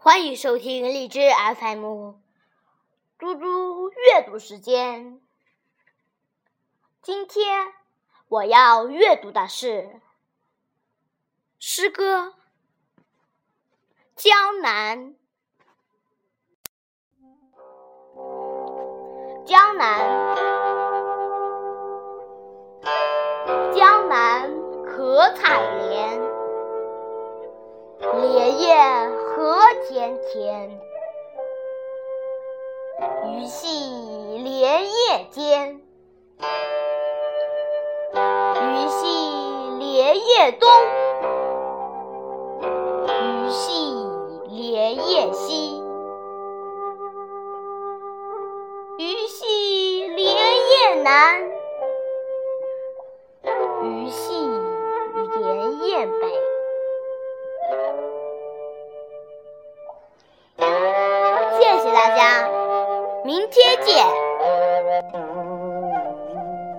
欢迎收听荔枝 FM，猪猪阅读时间。今天我要阅读的是诗歌《江南》。江南，江南可采莲，莲叶何田田。鱼戏莲叶间，鱼戏莲叶东，鱼戏莲叶西。鱼戏莲叶南，鱼戏大家明天见。